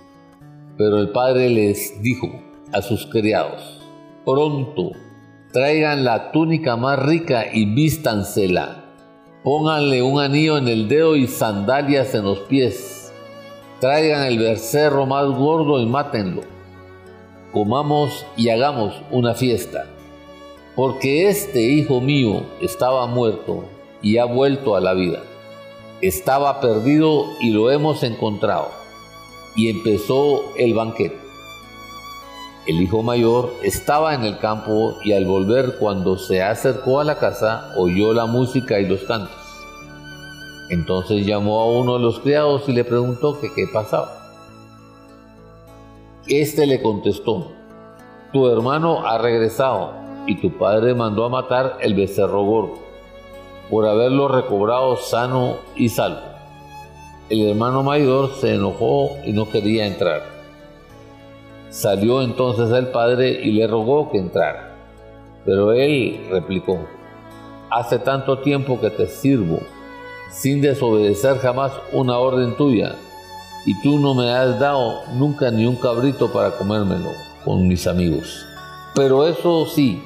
Pero el padre les dijo a sus criados, pronto, traigan la túnica más rica y vístansela. Pónganle un anillo en el dedo y sandalias en los pies. Traigan el becerro más gordo y mátenlo comamos y hagamos una fiesta, porque este hijo mío estaba muerto y ha vuelto a la vida. Estaba perdido y lo hemos encontrado. Y empezó el banquete. El hijo mayor estaba en el campo y al volver cuando se acercó a la casa oyó la música y los cantos. Entonces llamó a uno de los criados y le preguntó qué pasaba. Este le contestó, tu hermano ha regresado y tu padre mandó a matar el becerro gordo por haberlo recobrado sano y salvo. El hermano mayor se enojó y no quería entrar. Salió entonces el padre y le rogó que entrara. Pero él replicó, hace tanto tiempo que te sirvo, sin desobedecer jamás una orden tuya y tú no me has dado nunca ni un cabrito para comérmelo con mis amigos. Pero eso sí,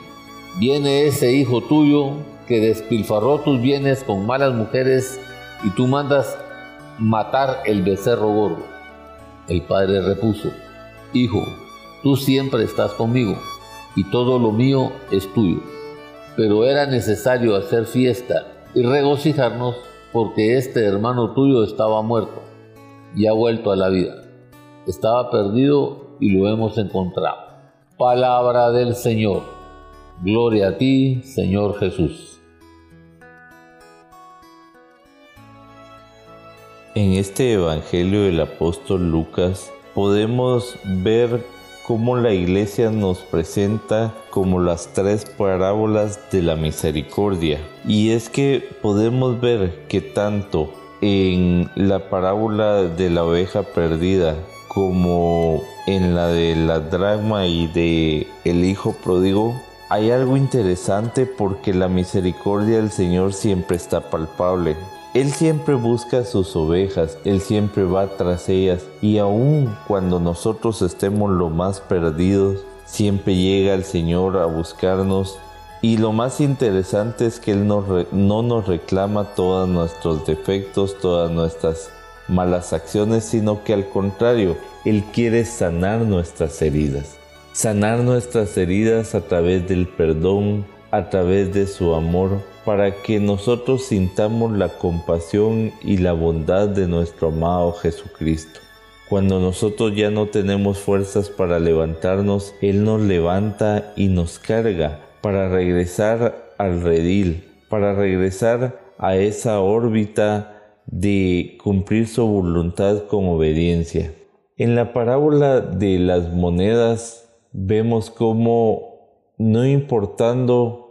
viene ese hijo tuyo que despilfarró tus bienes con malas mujeres y tú mandas matar el becerro gordo. El padre repuso, Hijo, tú siempre estás conmigo y todo lo mío es tuyo. Pero era necesario hacer fiesta y regocijarnos porque este hermano tuyo estaba muerto y ha vuelto a la vida. Estaba perdido y lo hemos encontrado. Palabra del Señor. Gloria a ti, Señor Jesús. En este Evangelio del apóstol Lucas podemos ver cómo la iglesia nos presenta como las tres parábolas de la misericordia. Y es que podemos ver que tanto en la parábola de la oveja perdida como en la de la dragma y de el hijo pródigo hay algo interesante porque la misericordia del Señor siempre está palpable. Él siempre busca sus ovejas, Él siempre va tras ellas y aun cuando nosotros estemos lo más perdidos, siempre llega el Señor a buscarnos y lo más interesante es que Él no, no nos reclama todos nuestros defectos, todas nuestras malas acciones, sino que al contrario, Él quiere sanar nuestras heridas. Sanar nuestras heridas a través del perdón, a través de su amor, para que nosotros sintamos la compasión y la bondad de nuestro amado Jesucristo. Cuando nosotros ya no tenemos fuerzas para levantarnos, Él nos levanta y nos carga para regresar al redil, para regresar a esa órbita de cumplir su voluntad con obediencia. En la parábola de las monedas vemos cómo, no importando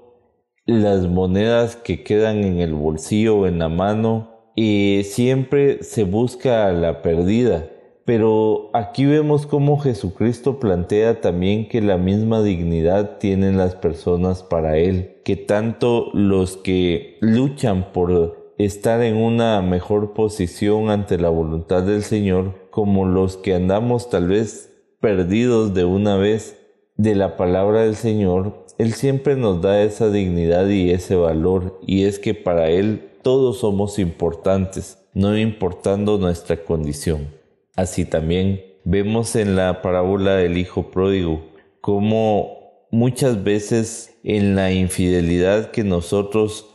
las monedas que quedan en el bolsillo o en la mano y siempre se busca la perdida. Pero aquí vemos cómo Jesucristo plantea también que la misma dignidad tienen las personas para Él, que tanto los que luchan por estar en una mejor posición ante la voluntad del Señor, como los que andamos tal vez perdidos de una vez de la palabra del Señor, él siempre nos da esa dignidad y ese valor, y es que para Él todos somos importantes, no importando nuestra condición. Así también vemos en la parábola del Hijo Pródigo cómo muchas veces en la infidelidad que nosotros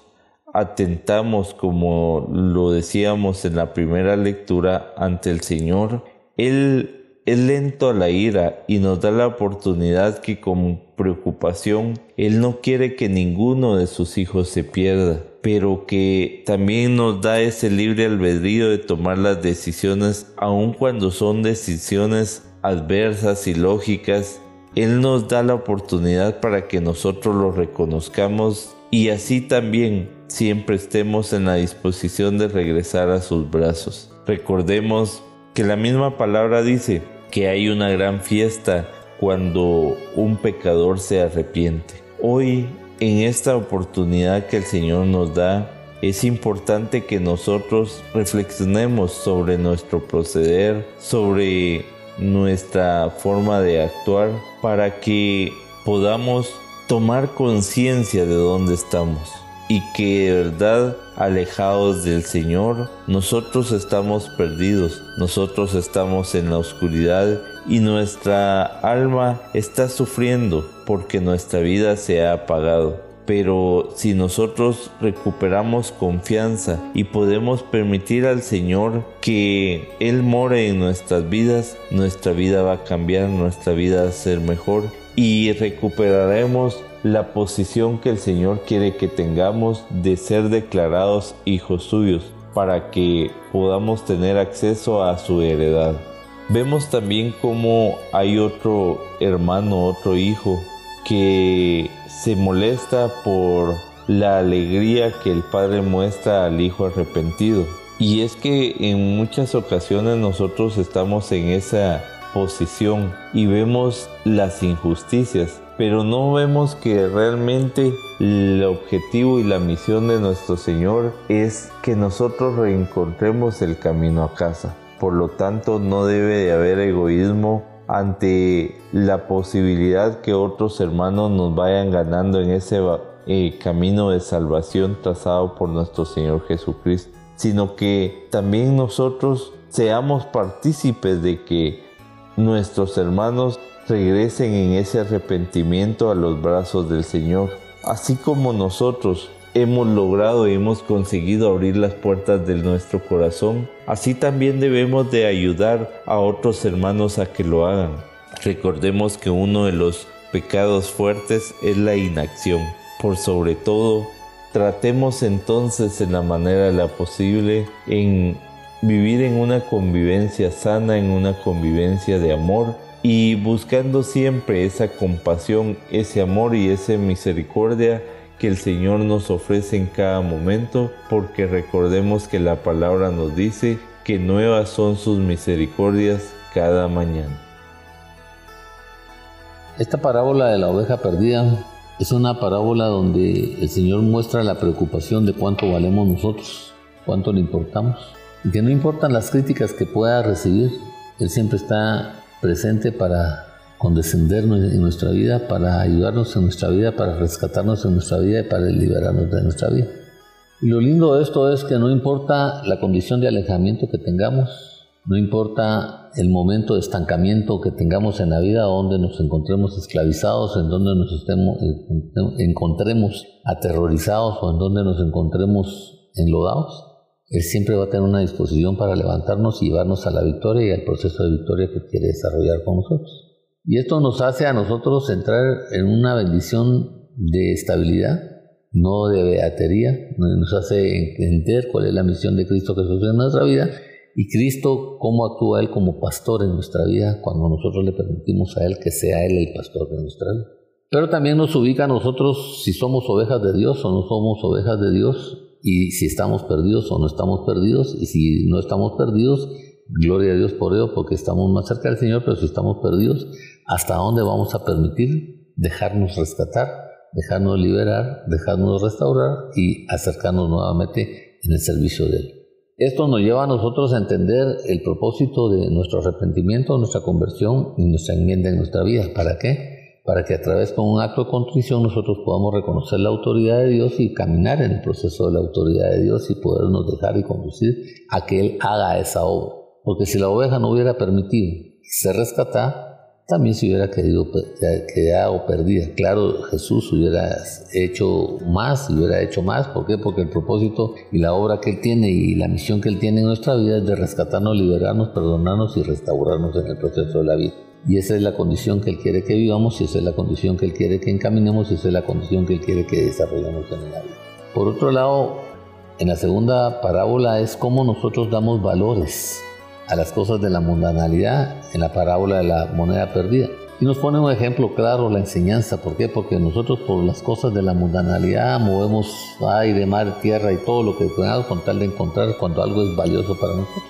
atentamos, como lo decíamos en la primera lectura, ante el Señor, Él es lento a la ira y nos da la oportunidad que con preocupación Él no quiere que ninguno de sus hijos se pierda, pero que también nos da ese libre albedrío de tomar las decisiones aun cuando son decisiones adversas y lógicas. Él nos da la oportunidad para que nosotros lo reconozcamos y así también siempre estemos en la disposición de regresar a sus brazos. Recordemos que la misma palabra dice, que hay una gran fiesta cuando un pecador se arrepiente. Hoy, en esta oportunidad que el Señor nos da, es importante que nosotros reflexionemos sobre nuestro proceder, sobre nuestra forma de actuar, para que podamos tomar conciencia de dónde estamos y que de verdad alejados del Señor, nosotros estamos perdidos, nosotros estamos en la oscuridad y nuestra alma está sufriendo porque nuestra vida se ha apagado. Pero si nosotros recuperamos confianza y podemos permitir al Señor que Él more en nuestras vidas, nuestra vida va a cambiar, nuestra vida va a ser mejor y recuperaremos la posición que el Señor quiere que tengamos de ser declarados hijos suyos para que podamos tener acceso a su heredad. Vemos también cómo hay otro hermano, otro hijo, que se molesta por la alegría que el padre muestra al hijo arrepentido. Y es que en muchas ocasiones nosotros estamos en esa posición y vemos las injusticias pero no vemos que realmente el objetivo y la misión de nuestro Señor es que nosotros reencontremos el camino a casa. Por lo tanto, no debe de haber egoísmo ante la posibilidad que otros hermanos nos vayan ganando en ese eh, camino de salvación trazado por nuestro Señor Jesucristo, sino que también nosotros seamos partícipes de que nuestros hermanos regresen en ese arrepentimiento a los brazos del Señor. Así como nosotros hemos logrado y hemos conseguido abrir las puertas de nuestro corazón, así también debemos de ayudar a otros hermanos a que lo hagan. Recordemos que uno de los pecados fuertes es la inacción. Por sobre todo, tratemos entonces en la manera la posible en vivir en una convivencia sana, en una convivencia de amor y buscando siempre esa compasión, ese amor y esa misericordia que el Señor nos ofrece en cada momento, porque recordemos que la palabra nos dice que nuevas son sus misericordias cada mañana. Esta parábola de la oveja perdida es una parábola donde el Señor muestra la preocupación de cuánto valemos nosotros cuánto le importamos y que no importan las críticas que pueda recibir, Él siempre está presente para condescender en nuestra vida, para ayudarnos en nuestra vida, para rescatarnos en nuestra vida y para liberarnos de nuestra vida. Y lo lindo de esto es que no importa la condición de alejamiento que tengamos, no importa el momento de estancamiento que tengamos en la vida, donde nos encontremos esclavizados, en donde nos estemos, encontremos aterrorizados o en donde nos encontremos enlodados, Él siempre va a tener una disposición para levantarnos y llevarnos a la victoria y al proceso de victoria que quiere desarrollar con nosotros. Y esto nos hace a nosotros entrar en una bendición de estabilidad, no de beatería, nos hace entender cuál es la misión de Cristo Jesús en nuestra vida y Cristo cómo actúa Él como pastor en nuestra vida cuando nosotros le permitimos a Él que sea Él el pastor de nuestra vida. Pero también nos ubica a nosotros si somos ovejas de Dios o no somos ovejas de Dios y si estamos perdidos o no estamos perdidos y si no estamos perdidos Gloria a Dios por ello, porque estamos más cerca del Señor, pero si estamos perdidos, ¿hasta dónde vamos a permitir dejarnos rescatar, dejarnos liberar, dejarnos restaurar y acercarnos nuevamente en el servicio de Él? Esto nos lleva a nosotros a entender el propósito de nuestro arrepentimiento, nuestra conversión y nuestra enmienda en nuestra vida. ¿Para qué? para que a través de un acto de contrición nosotros podamos reconocer la autoridad de Dios y caminar en el proceso de la autoridad de Dios y podernos dejar y conducir a que Él haga esa obra. Porque si la oveja no hubiera permitido ser rescatada, también se hubiera quedado, perdida. Claro, Jesús hubiera hecho más hubiera hecho más. ¿Por qué? Porque el propósito y la obra que Él tiene y la misión que Él tiene en nuestra vida es de rescatarnos, liberarnos, perdonarnos y restaurarnos en el proceso de la vida. Y esa es la condición que Él quiere que vivamos, y esa es la condición que Él quiere que encaminemos, y esa es la condición que Él quiere que desarrollemos en la vida. Por otro lado, en la segunda parábola es cómo nosotros damos valores a las cosas de la mundanalidad en la parábola de la moneda perdida. Y nos pone un ejemplo claro la enseñanza. ¿Por qué? Porque nosotros por las cosas de la mundanalidad movemos aire, mar, tierra y todo lo que podamos con tal de encontrar cuando algo es valioso para nosotros.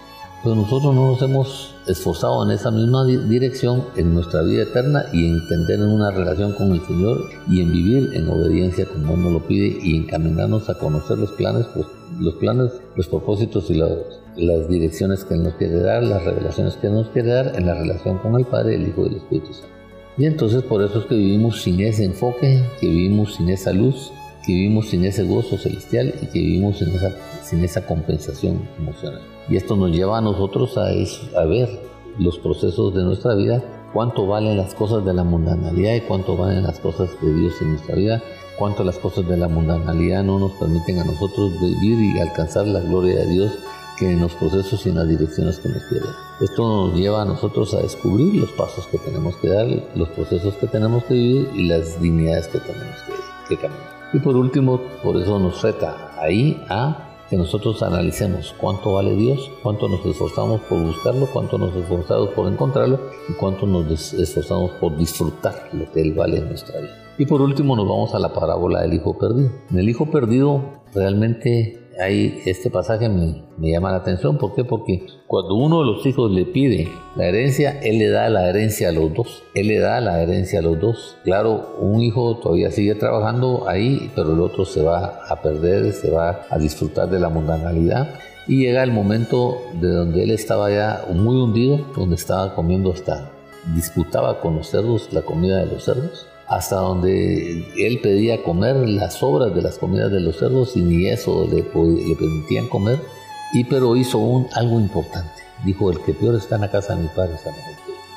Pero nosotros no nos hemos esforzado en esa misma dirección en nuestra vida eterna y en entender en una relación con el Señor y en vivir en obediencia como Él nos lo pide y encaminarnos a conocer los planes, pues, los planes, los propósitos y los las direcciones que Él nos quiere dar, las revelaciones que Él nos quiere dar en la relación con el Padre, el Hijo y el Espíritu Santo. Y entonces por eso es que vivimos sin ese enfoque, que vivimos sin esa luz, que vivimos sin ese gozo celestial y que vivimos sin esa, sin esa compensación emocional. Y esto nos lleva a nosotros a, a ver los procesos de nuestra vida, cuánto valen las cosas de la mundanalidad y cuánto valen las cosas de Dios en nuestra vida, cuánto las cosas de la mundanalidad no nos permiten a nosotros vivir y alcanzar la gloria de Dios que en los procesos y en las direcciones que nos quieren. Esto nos lleva a nosotros a descubrir los pasos que tenemos que dar, los procesos que tenemos que vivir y las dignidades que tenemos que, que caminar. Y por último, por eso nos reta ahí a que nosotros analicemos cuánto vale Dios, cuánto nos esforzamos por buscarlo, cuánto nos esforzamos por encontrarlo y cuánto nos esforzamos por disfrutar lo que Él vale en nuestra vida. Y por último nos vamos a la parábola del hijo perdido. En el hijo perdido realmente ahí este pasaje me, llama la atención. ¿Por qué? Porque cuando uno de los hijos le pide la herencia, él le da la herencia a los dos. Él le da la herencia a los dos. Claro, un hijo todavía sigue trabajando ahí, pero el otro se va a perder, se va a disfrutar de la mundanalidad. Y llega el momento de donde él estaba ya muy hundido, donde estaba comiendo hasta, disputaba con los cerdos la comida de los cerdos hasta donde él pedía comer las sobras de las comidas de los cerdos y ni eso le, permitían comer. Y pero hizo algo importante. Dijo, el que peor está en la casa de mi padre está mejor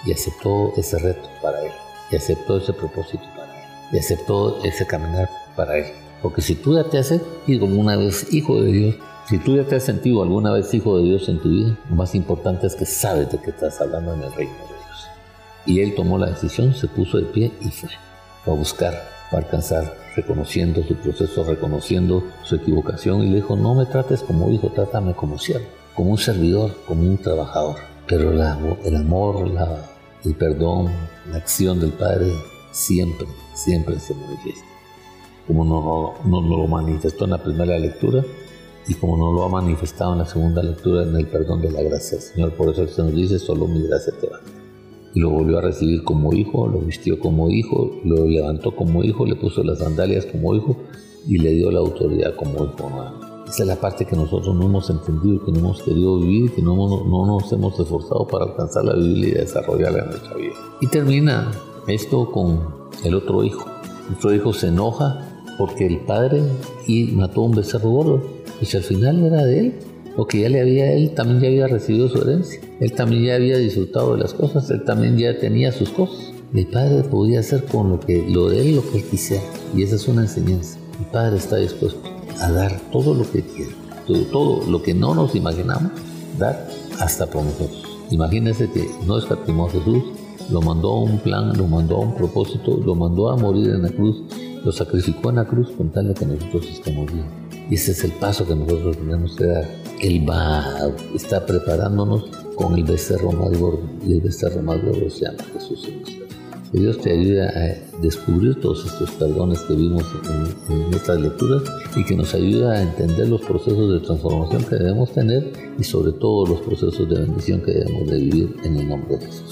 Y aceptó ese reto para él. Y aceptó ese propósito para él. Y aceptó ese caminar para él. Porque si tú ya te has sentido alguna vez hijo de Dios, si tú ya te has sentido alguna vez hijo de Dios en tu vida, lo más importante es que sabes de qué estás hablando en el reino de Dios. Y él tomó la decisión, se puso de pie y fue va a buscar, va a alcanzar, reconociendo su proceso, reconociendo su equivocación y le dijo, no me trates como hijo, trátame como siervo, como un servidor, como un trabajador. Pero el amor, el perdón, la acción del Padre siempre, siempre se manifiesta. Como no, lo manifestó en la primera lectura, y como no lo ha manifestado en la segunda lectura en el perdón de la gracia. Señor, por eso se nos dice, solo mi gracia te va lo volvió a recibir como hijo, lo vistió como hijo, lo levantó como hijo, le puso las sandalias como hijo y le dio la autoridad como hijo. Esa es la parte que nosotros no hemos entendido, que no hemos querido vivir, que no, no nos hemos esforzado para alcanzarla, vivirla y desarrollarla en nuestra vida. Y termina esto con el otro hijo. Nuestro hijo se enoja porque el padre y mató un becerro gordo. Y si al final era de él, porque ya le había, él también ya había recibido su herencia. Él también ya había disfrutado de las cosas, él también ya tenía sus cosas. Mi padre podía hacer con lo, que, lo de él lo que él quisiera. Y esa es una enseñanza. Mi padre está dispuesto a dar todo lo que quiere. Todo, lo que no nos imaginamos, dar hasta por nosotros. Imagínense que no escatimó a Jesús, lo mandó a un plan, lo mandó a un propósito, lo mandó a morir en la cruz, lo sacrificó en la cruz con tal de que nosotros estemos bien. Y ese es el paso que nosotros tenemos que dar. Él va, está preparándonos con el becerro más gordo, el becerro más gordo se llama Jesús que Dios te ayude a descubrir todos estos perdones que vimos en, en, estas lecturas y que nos ayude a entender los procesos de transformación que debemos tener y sobre todo los procesos de bendición que debemos de vivir en el nombre de Jesús.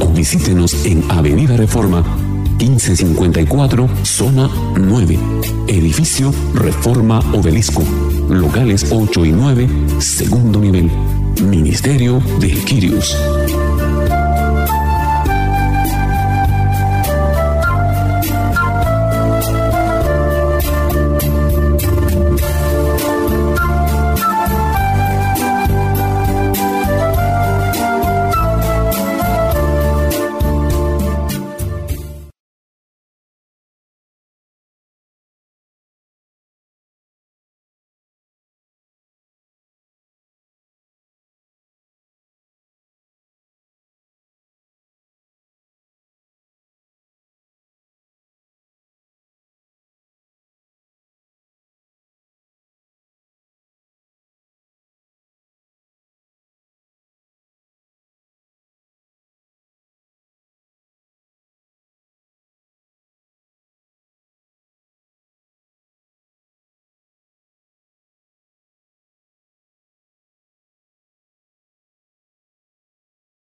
O visítenos en Avenida Reforma 1554, zona 9, edificio Reforma Obelisco, locales 8 y 9, segundo nivel, Ministerio de Quirios.